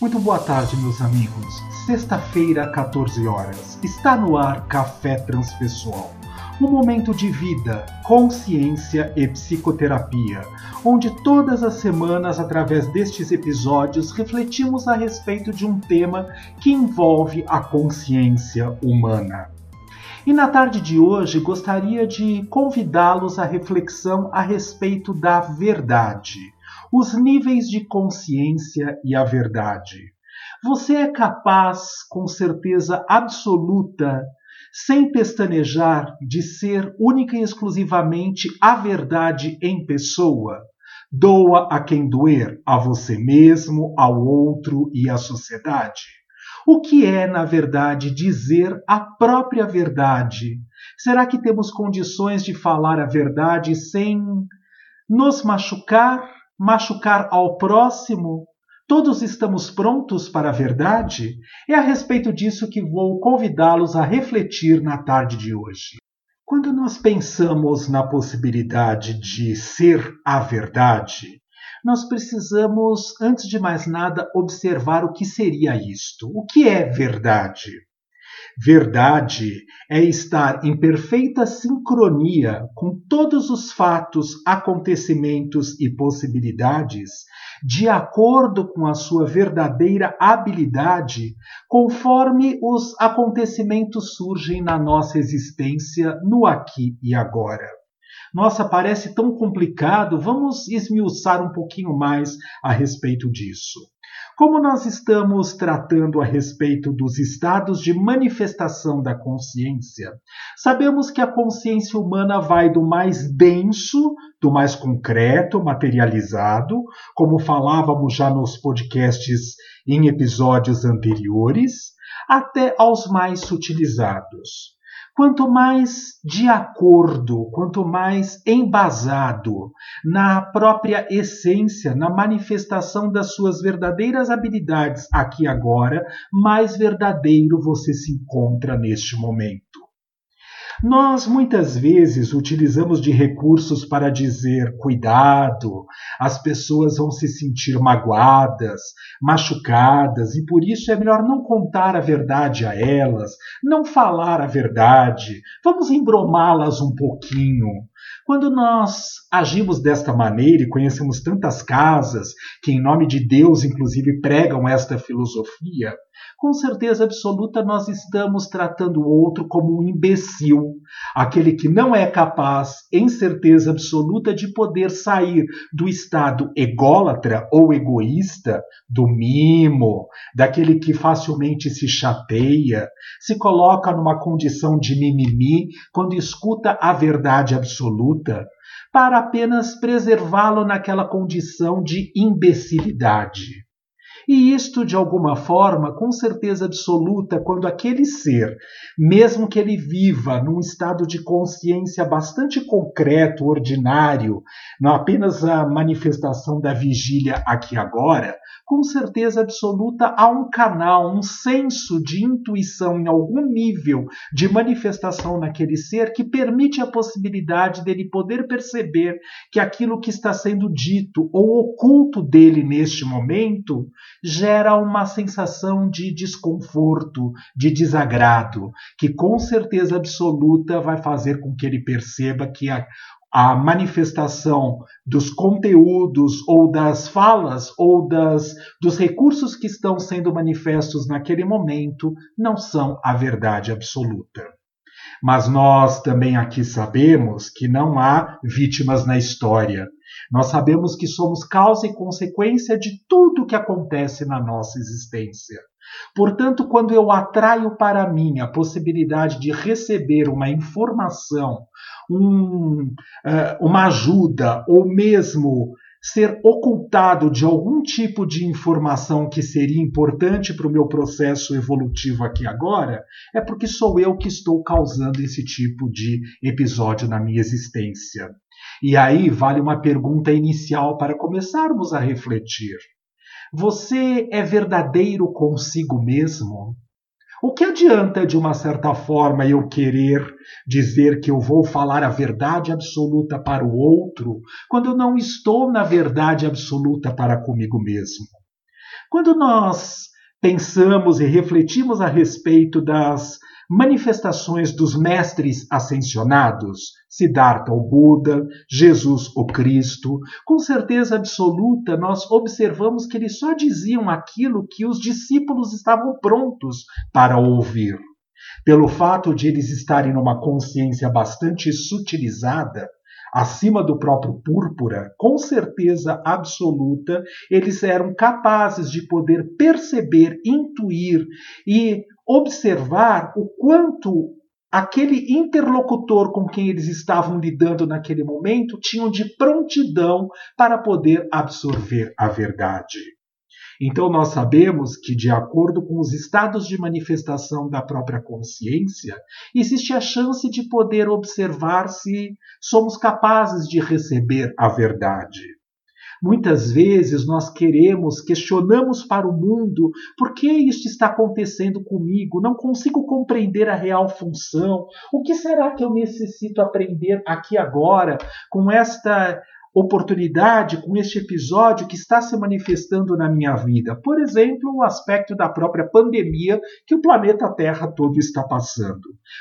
Muito boa tarde, meus amigos. Sexta-feira, 14 horas. Está no ar Café Transpessoal. Um momento de vida, consciência e psicoterapia, onde todas as semanas, através destes episódios, refletimos a respeito de um tema que envolve a consciência humana. E na tarde de hoje gostaria de convidá-los à reflexão a respeito da verdade os níveis de consciência e a verdade. Você é capaz, com certeza absoluta, sem pestanejar, de ser única e exclusivamente a verdade em pessoa? Doa a quem doer, a você mesmo, ao outro e à sociedade. O que é, na verdade, dizer a própria verdade? Será que temos condições de falar a verdade sem nos machucar, machucar ao próximo? Todos estamos prontos para a verdade? É a respeito disso que vou convidá-los a refletir na tarde de hoje. Quando nós pensamos na possibilidade de ser a verdade, nós precisamos, antes de mais nada, observar o que seria isto. O que é verdade? Verdade é estar em perfeita sincronia com todos os fatos, acontecimentos e possibilidades, de acordo com a sua verdadeira habilidade, conforme os acontecimentos surgem na nossa existência no aqui e agora. Nossa, parece tão complicado, vamos esmiuçar um pouquinho mais a respeito disso. Como nós estamos tratando a respeito dos estados de manifestação da consciência, sabemos que a consciência humana vai do mais denso, do mais concreto, materializado, como falávamos já nos podcasts em episódios anteriores, até aos mais sutilizados. Quanto mais de acordo, quanto mais embasado na própria essência, na manifestação das suas verdadeiras habilidades aqui agora, mais verdadeiro você se encontra neste momento. Nós muitas vezes utilizamos de recursos para dizer cuidado, as pessoas vão se sentir magoadas, machucadas, e por isso é melhor não contar a verdade a elas, não falar a verdade, vamos embromá-las um pouquinho. Quando nós agimos desta maneira e conhecemos tantas casas que, em nome de Deus, inclusive, pregam esta filosofia, com certeza absoluta nós estamos tratando o outro como um imbecil, aquele que não é capaz, em certeza absoluta, de poder sair do estado ególatra ou egoísta, do mimo, daquele que facilmente se chateia, se coloca numa condição de mimimi quando escuta a verdade absoluta, para apenas preservá-lo naquela condição de imbecilidade. E isto, de alguma forma, com certeza absoluta, quando aquele ser, mesmo que ele viva num estado de consciência bastante concreto, ordinário, não apenas a manifestação da vigília aqui agora, com certeza absoluta há um canal, um senso de intuição em algum nível de manifestação naquele ser que permite a possibilidade dele poder perceber que aquilo que está sendo dito ou oculto dele neste momento gera uma sensação de desconforto, de desagrado, que com certeza absoluta vai fazer com que ele perceba que a, a manifestação dos conteúdos ou das falas ou das, dos recursos que estão sendo manifestos naquele momento não são a verdade absoluta. Mas nós também aqui sabemos que não há vítimas na história. Nós sabemos que somos causa e consequência de tudo que acontece na nossa existência. Portanto, quando eu atraio para mim a possibilidade de receber uma informação, um, uh, uma ajuda, ou mesmo ser ocultado de algum tipo de informação que seria importante para o meu processo evolutivo aqui agora, é porque sou eu que estou causando esse tipo de episódio na minha existência. E aí vale uma pergunta inicial para começarmos a refletir. Você é verdadeiro consigo mesmo? O que adianta, de uma certa forma, eu querer dizer que eu vou falar a verdade absoluta para o outro, quando eu não estou na verdade absoluta para comigo mesmo? Quando nós pensamos e refletimos a respeito das manifestações dos mestres ascensionados, Siddhartha o Buda, Jesus o Cristo, com certeza absoluta nós observamos que eles só diziam aquilo que os discípulos estavam prontos para ouvir. Pelo fato de eles estarem numa consciência bastante sutilizada, acima do próprio púrpura, com certeza absoluta, eles eram capazes de poder perceber, intuir e observar o quanto aquele interlocutor com quem eles estavam lidando naquele momento tinham de prontidão para poder absorver a verdade. Então, nós sabemos que, de acordo com os estados de manifestação da própria consciência, existe a chance de poder observar se somos capazes de receber a verdade. Muitas vezes nós queremos, questionamos para o mundo por que isto está acontecendo comigo, não consigo compreender a real função, o que será que eu necessito aprender aqui agora com esta oportunidade com este episódio que está se manifestando na minha vida. Por exemplo, o aspecto da própria pandemia que o planeta Terra todo está passando.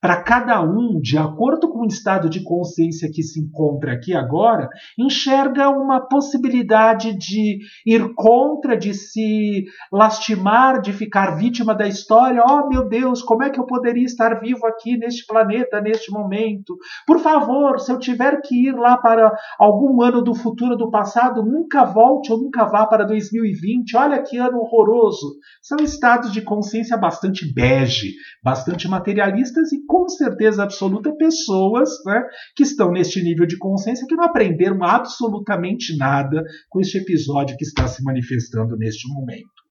Para cada um, de acordo com o estado de consciência que se encontra aqui agora, enxerga uma possibilidade de ir contra, de se lastimar, de ficar vítima da história. Oh, meu Deus, como é que eu poderia estar vivo aqui neste planeta, neste momento? Por favor, se eu tiver que ir lá para algum ano ano do futuro do passado, nunca volte ou nunca vá para 2020. Olha que ano horroroso. São estados de consciência bastante bege, bastante materialistas e com certeza absoluta pessoas né, que estão neste nível de consciência que não aprenderam absolutamente nada com este episódio que está se manifestando neste momento.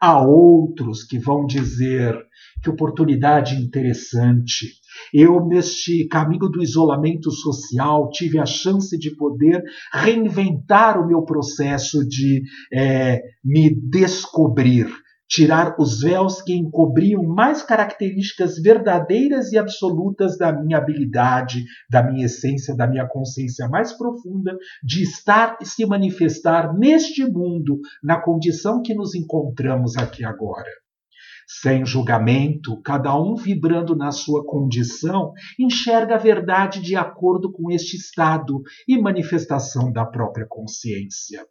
Há outros que vão dizer que oportunidade interessante. Eu, neste caminho do isolamento social, tive a chance de poder reinventar o meu processo de é, me descobrir, tirar os véus que encobriam mais características verdadeiras e absolutas da minha habilidade, da minha essência, da minha consciência mais profunda de estar e se manifestar neste mundo, na condição que nos encontramos aqui agora sem julgamento, cada um vibrando na sua condição, enxerga a verdade de acordo com este estado e manifestação da própria consciência.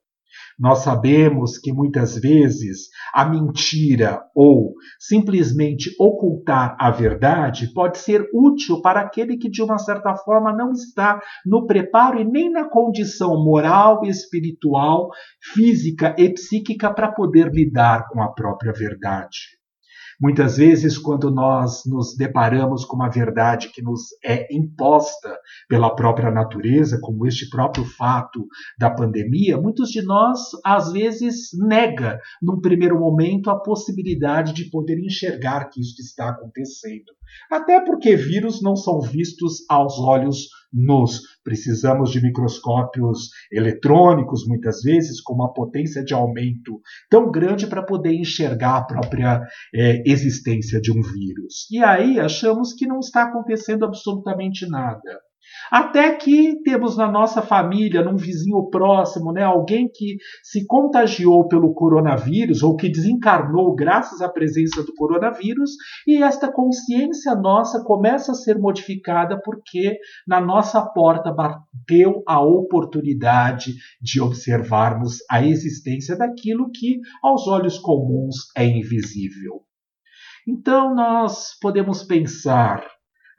Nós sabemos que muitas vezes a mentira ou simplesmente ocultar a verdade pode ser útil para aquele que, de uma certa forma, não está no preparo e nem na condição moral, espiritual, física e psíquica para poder lidar com a própria verdade. Muitas vezes, quando nós nos deparamos com uma verdade que nos é imposta pela própria natureza, como este próprio fato da pandemia, muitos de nós, às vezes, nega, num primeiro momento, a possibilidade de poder enxergar que isso está acontecendo. Até porque vírus não são vistos aos olhos nus. Precisamos de microscópios eletrônicos, muitas vezes, com uma potência de aumento tão grande para poder enxergar a própria é, existência de um vírus. E aí achamos que não está acontecendo absolutamente nada. Até que temos na nossa família, num vizinho próximo, né, alguém que se contagiou pelo coronavírus ou que desencarnou graças à presença do coronavírus, e esta consciência nossa começa a ser modificada porque na nossa porta bateu a oportunidade de observarmos a existência daquilo que aos olhos comuns é invisível. Então nós podemos pensar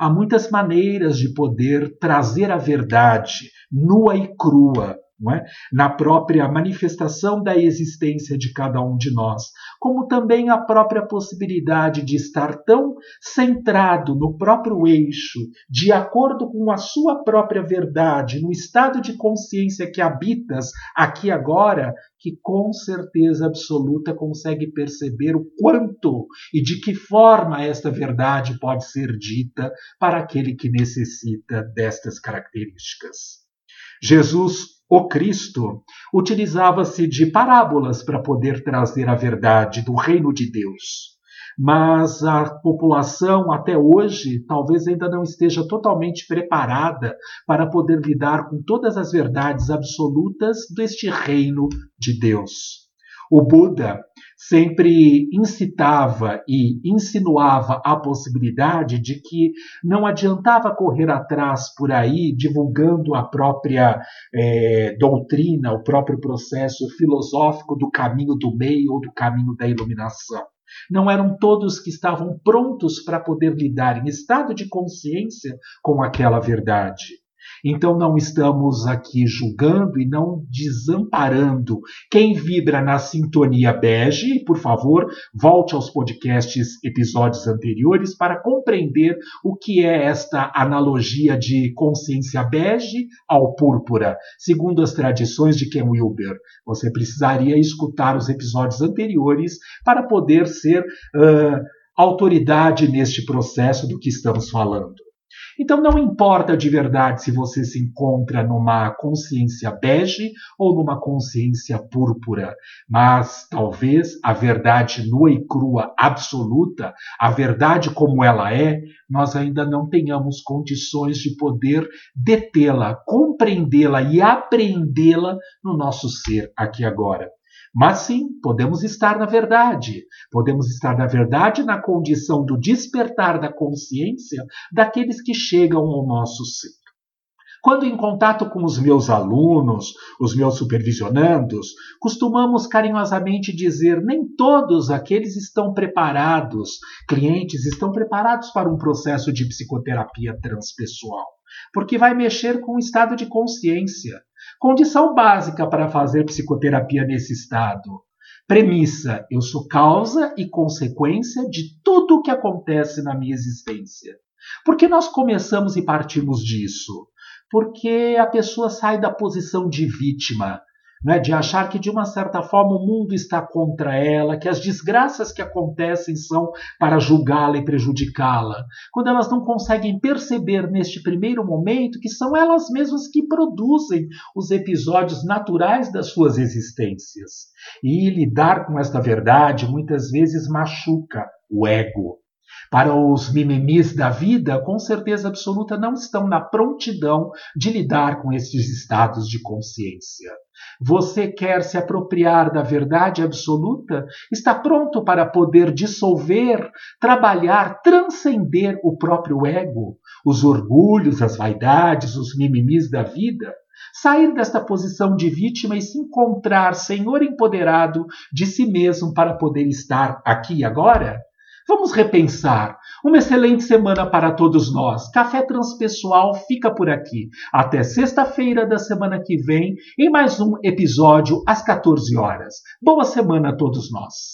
Há muitas maneiras de poder trazer a verdade nua e crua é? na própria manifestação da existência de cada um de nós, como também a própria possibilidade de estar tão centrado no próprio eixo, de acordo com a sua própria verdade, no estado de consciência que habitas aqui agora, que com certeza absoluta consegue perceber o quanto e de que forma esta verdade pode ser dita para aquele que necessita destas características. Jesus o Cristo utilizava-se de parábolas para poder trazer a verdade do reino de Deus. Mas a população até hoje talvez ainda não esteja totalmente preparada para poder lidar com todas as verdades absolutas deste reino de Deus. O Buda sempre incitava e insinuava a possibilidade de que não adiantava correr atrás por aí divulgando a própria é, doutrina, o próprio processo filosófico do caminho do meio ou do caminho da iluminação. Não eram todos que estavam prontos para poder lidar em estado de consciência com aquela verdade. Então não estamos aqui julgando e não desamparando quem vibra na sintonia bege. Por favor, volte aos podcasts episódios anteriores para compreender o que é esta analogia de consciência bege ao púrpura, segundo as tradições de Ken Wilber. Você precisaria escutar os episódios anteriores para poder ser uh, autoridade neste processo do que estamos falando. Então não importa de verdade se você se encontra numa consciência bege ou numa consciência púrpura, mas talvez a verdade nua e crua absoluta, a verdade como ela é, nós ainda não tenhamos condições de poder detê-la, compreendê-la e apreendê-la no nosso ser aqui agora. Mas sim, podemos estar na verdade. Podemos estar na verdade na condição do despertar da consciência daqueles que chegam ao nosso ser. Quando em contato com os meus alunos, os meus supervisionandos, costumamos carinhosamente dizer: nem todos aqueles estão preparados, clientes estão preparados para um processo de psicoterapia transpessoal, porque vai mexer com o estado de consciência. Condição básica para fazer psicoterapia nesse estado. Premissa: eu sou causa e consequência de tudo o que acontece na minha existência. Por que nós começamos e partimos disso? Porque a pessoa sai da posição de vítima, né, de achar que de uma certa forma o mundo está contra ela, que as desgraças que acontecem são para julgá-la e prejudicá-la, quando elas não conseguem perceber neste primeiro momento que são elas mesmas que produzem os episódios naturais das suas existências. E lidar com esta verdade muitas vezes machuca o ego. Para os mimimis da vida, com certeza absoluta, não estão na prontidão de lidar com esses estados de consciência. Você quer se apropriar da verdade absoluta? Está pronto para poder dissolver, trabalhar, transcender o próprio ego, os orgulhos, as vaidades, os mimimis da vida? Sair desta posição de vítima e se encontrar senhor empoderado de si mesmo para poder estar aqui agora? Vamos repensar. Uma excelente semana para todos nós. Café Transpessoal fica por aqui. Até sexta-feira da semana que vem, em mais um episódio às 14 horas. Boa semana a todos nós.